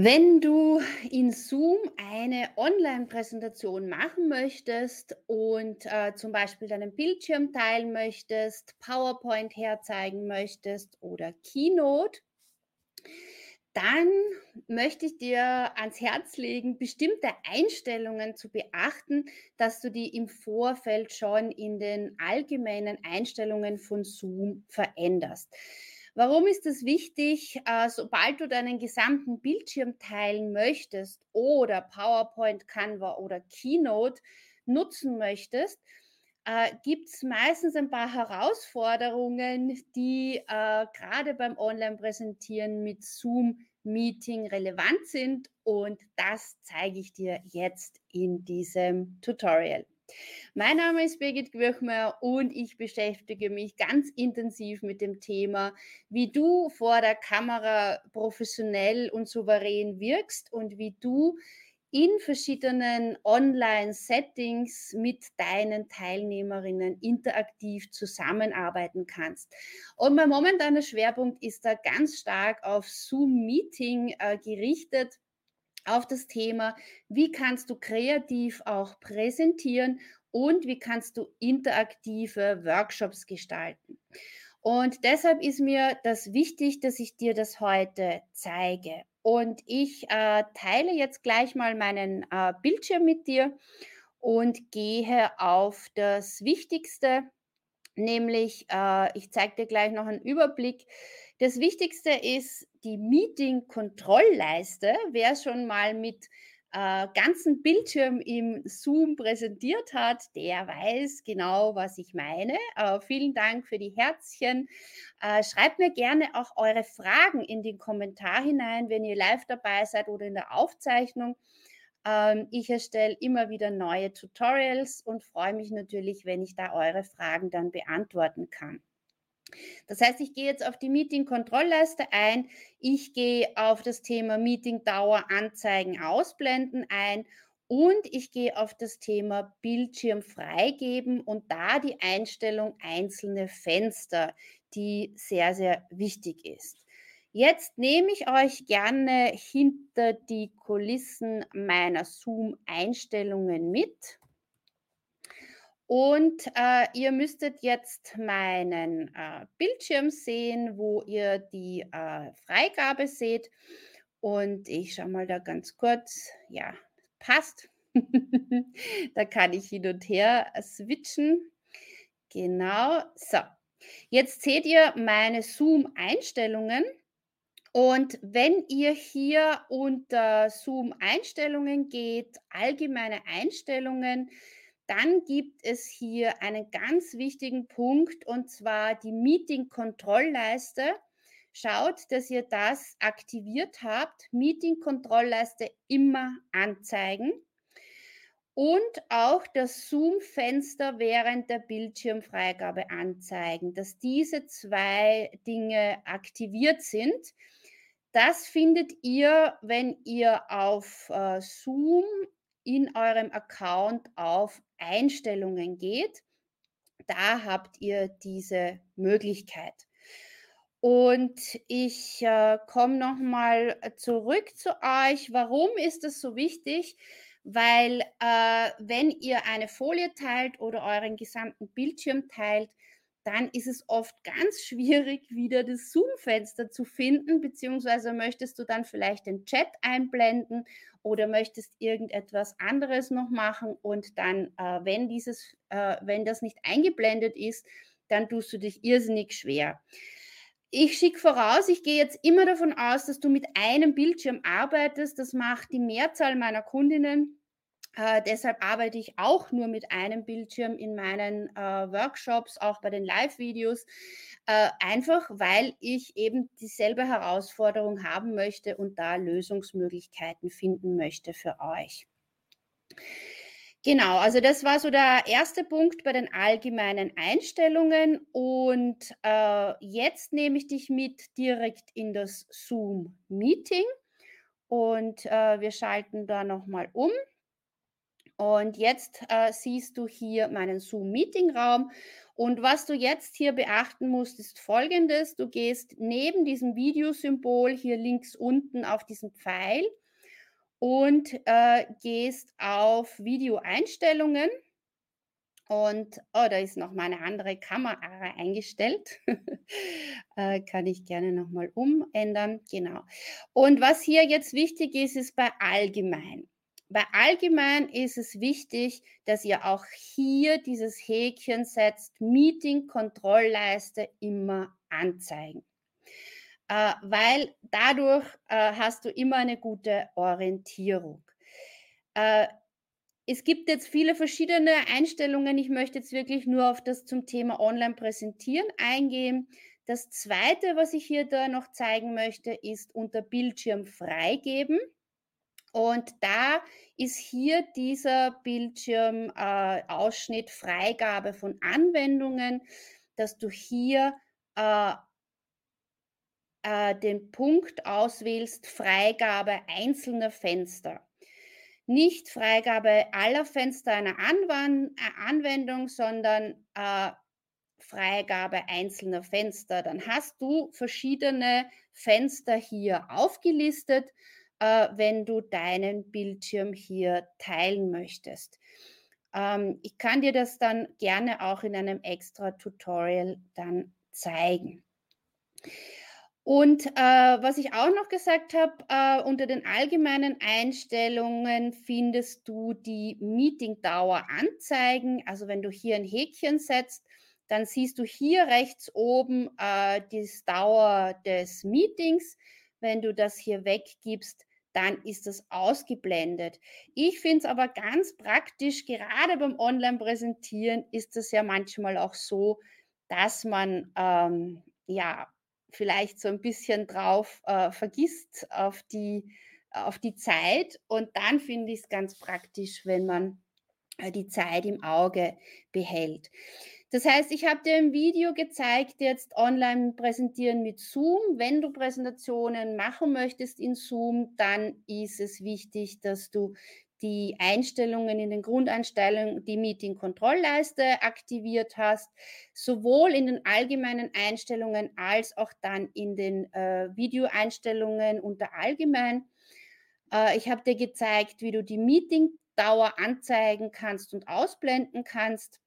Wenn du in Zoom eine Online-Präsentation machen möchtest und äh, zum Beispiel deinen Bildschirm teilen möchtest, PowerPoint herzeigen möchtest oder Keynote, dann möchte ich dir ans Herz legen, bestimmte Einstellungen zu beachten, dass du die im Vorfeld schon in den allgemeinen Einstellungen von Zoom veränderst. Warum ist es wichtig, äh, sobald du deinen gesamten Bildschirm teilen möchtest oder PowerPoint, Canva oder Keynote nutzen möchtest, äh, gibt es meistens ein paar Herausforderungen, die äh, gerade beim Online-Präsentieren mit Zoom-Meeting relevant sind. Und das zeige ich dir jetzt in diesem Tutorial. Mein Name ist Birgit Gwirchmeier und ich beschäftige mich ganz intensiv mit dem Thema, wie du vor der Kamera professionell und souverän wirkst und wie du in verschiedenen Online-Settings mit deinen Teilnehmerinnen interaktiv zusammenarbeiten kannst. Und mein momentaner Schwerpunkt ist da ganz stark auf Zoom-Meeting äh, gerichtet auf das Thema, wie kannst du kreativ auch präsentieren und wie kannst du interaktive Workshops gestalten. Und deshalb ist mir das wichtig, dass ich dir das heute zeige. Und ich äh, teile jetzt gleich mal meinen äh, Bildschirm mit dir und gehe auf das Wichtigste, nämlich äh, ich zeige dir gleich noch einen Überblick. Das Wichtigste ist die Meeting-Kontrollleiste. Wer schon mal mit äh, ganzen Bildschirm im Zoom präsentiert hat, der weiß genau, was ich meine. Äh, vielen Dank für die Herzchen. Äh, schreibt mir gerne auch eure Fragen in den Kommentar hinein, wenn ihr live dabei seid oder in der Aufzeichnung. Ähm, ich erstelle immer wieder neue Tutorials und freue mich natürlich, wenn ich da eure Fragen dann beantworten kann. Das heißt, ich gehe jetzt auf die Meeting-Kontrollleiste ein, ich gehe auf das Thema Meeting-Dauer, Anzeigen, Ausblenden ein und ich gehe auf das Thema Bildschirm freigeben und da die Einstellung einzelne Fenster, die sehr, sehr wichtig ist. Jetzt nehme ich euch gerne hinter die Kulissen meiner Zoom-Einstellungen mit. Und äh, ihr müsstet jetzt meinen äh, Bildschirm sehen, wo ihr die äh, Freigabe seht. Und ich schaue mal da ganz kurz. Ja, passt. da kann ich hin und her switchen. Genau. So, jetzt seht ihr meine Zoom-Einstellungen. Und wenn ihr hier unter Zoom-Einstellungen geht, allgemeine Einstellungen, dann gibt es hier einen ganz wichtigen Punkt und zwar die Meeting-Kontrollleiste. Schaut, dass ihr das aktiviert habt. Meeting-Kontrollleiste immer anzeigen. Und auch das Zoom-Fenster während der Bildschirmfreigabe anzeigen, dass diese zwei Dinge aktiviert sind. Das findet ihr, wenn ihr auf äh, Zoom in eurem Account auf Einstellungen geht. Da habt ihr diese Möglichkeit. Und ich äh, komme nochmal zurück zu euch. Warum ist das so wichtig? Weil äh, wenn ihr eine Folie teilt oder euren gesamten Bildschirm teilt, dann ist es oft ganz schwierig, wieder das Zoom-Fenster zu finden, beziehungsweise möchtest du dann vielleicht den Chat einblenden oder möchtest irgendetwas anderes noch machen und dann, äh, wenn dieses, äh, wenn das nicht eingeblendet ist, dann tust du dich irrsinnig schwer. Ich schicke voraus, ich gehe jetzt immer davon aus, dass du mit einem Bildschirm arbeitest. Das macht die Mehrzahl meiner Kundinnen Äh, deshalb arbeite ich auch nur mit einem Bildschirm in meinen äh, Workshops, auch bei den Live-Videos, äh, einfach weil ich eben dieselbe Herausforderung haben möchte und da Lösungsmöglichkeiten finden möchte für euch. Genau, also das war so der erste Punkt bei den allgemeinen Einstellungen. Und äh, jetzt nehme ich dich mit direkt in das Zoom-Meeting und äh, wir schalten da nochmal um. Und jetzt äh, siehst du hier meinen Zoom-Meeting-Raum. Und was du jetzt hier beachten musst, ist folgendes. Du gehst neben diesem Videosymbol hier links unten auf diesen Pfeil und äh, gehst auf Videoeinstellungen. Und oh, da ist noch meine andere Kamera eingestellt. äh, kann ich gerne nochmal umändern. Genau. Und was hier jetzt wichtig ist, ist bei allgemein. Bei allgemein ist es wichtig, dass ihr auch hier dieses Häkchen setzt, Meeting Kontrollleiste immer anzeigen. Äh, weil dadurch äh, hast du immer eine gute Orientierung. Äh, es gibt jetzt viele verschiedene Einstellungen. Ich möchte jetzt wirklich nur auf das zum Thema Online präsentieren eingehen. Das zweite, was ich hier da noch zeigen möchte, ist unter Bildschirm freigeben. Und da ist hier dieser Bildschirmausschnitt äh, Freigabe von Anwendungen, dass du hier äh, äh, den Punkt auswählst, Freigabe einzelner Fenster. Nicht Freigabe aller Fenster einer Anwand äh, Anwendung, sondern äh, Freigabe einzelner Fenster. Dann hast du verschiedene Fenster hier aufgelistet äh, wenn du deinen Bildschirm hier teilen möchtest. Ähm, ich kann dir das dann gerne auch in einem extra Tutorial dann zeigen. Und äh, was ich auch noch gesagt habe, äh, unter den allgemeinen Einstellungen findest du die Meetingdauer anzeigen. Also wenn du hier ein Häkchen setzt, dann siehst du hier rechts oben äh, die Dauer des Meetings. Wenn du das hier weggibst, dann ist das ausgeblendet. Ich finde es aber ganz praktisch, gerade beim Online-Präsentieren ist es ja manchmal auch so, dass man ähm, ja vielleicht so ein bisschen drauf äh, vergisst auf die, auf die Zeit. Und dann finde ich es ganz praktisch, wenn man äh, die Zeit im Auge behält. Das heißt, ich habe dir im Video gezeigt, jetzt online präsentieren mit Zoom. Wenn du Präsentationen machen möchtest in Zoom, dann ist es wichtig, dass du die Einstellungen in den Grundeinstellungen, die Meeting-Kontrollleiste aktiviert hast, sowohl in den allgemeinen Einstellungen als auch dann in den äh, Videoeinstellungen unter allgemein. Äh, ich habe dir gezeigt, wie du die Meetingdauer anzeigen kannst und ausblenden kannst.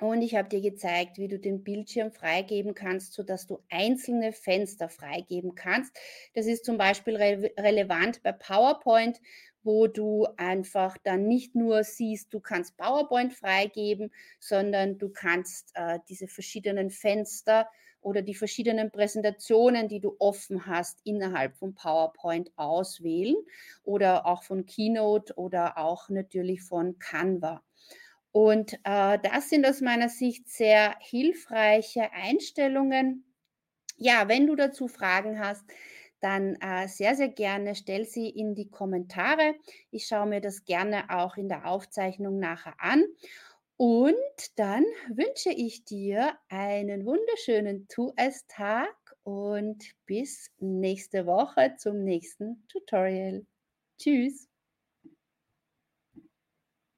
Und ich habe dir gezeigt, wie du den Bildschirm freigeben kannst, sodass du einzelne Fenster freigeben kannst. Das ist zum Beispiel re relevant bei PowerPoint, wo du einfach dann nicht nur siehst, du kannst PowerPoint freigeben, sondern du kannst äh, diese verschiedenen Fenster oder die verschiedenen Präsentationen, die du offen hast, innerhalb von PowerPoint auswählen oder auch von Keynote oder auch natürlich von Canva. Und äh, das sind aus meiner Sicht sehr hilfreiche Einstellungen. Ja, wenn du dazu Fragen hast, dann äh, sehr, sehr gerne stell sie in die Kommentare. Ich schaue mir das gerne auch in der Aufzeichnung nachher an. Und dann wünsche ich dir einen wunderschönen Tu-Es-Tag und bis nächste Woche zum nächsten Tutorial. Tschüss.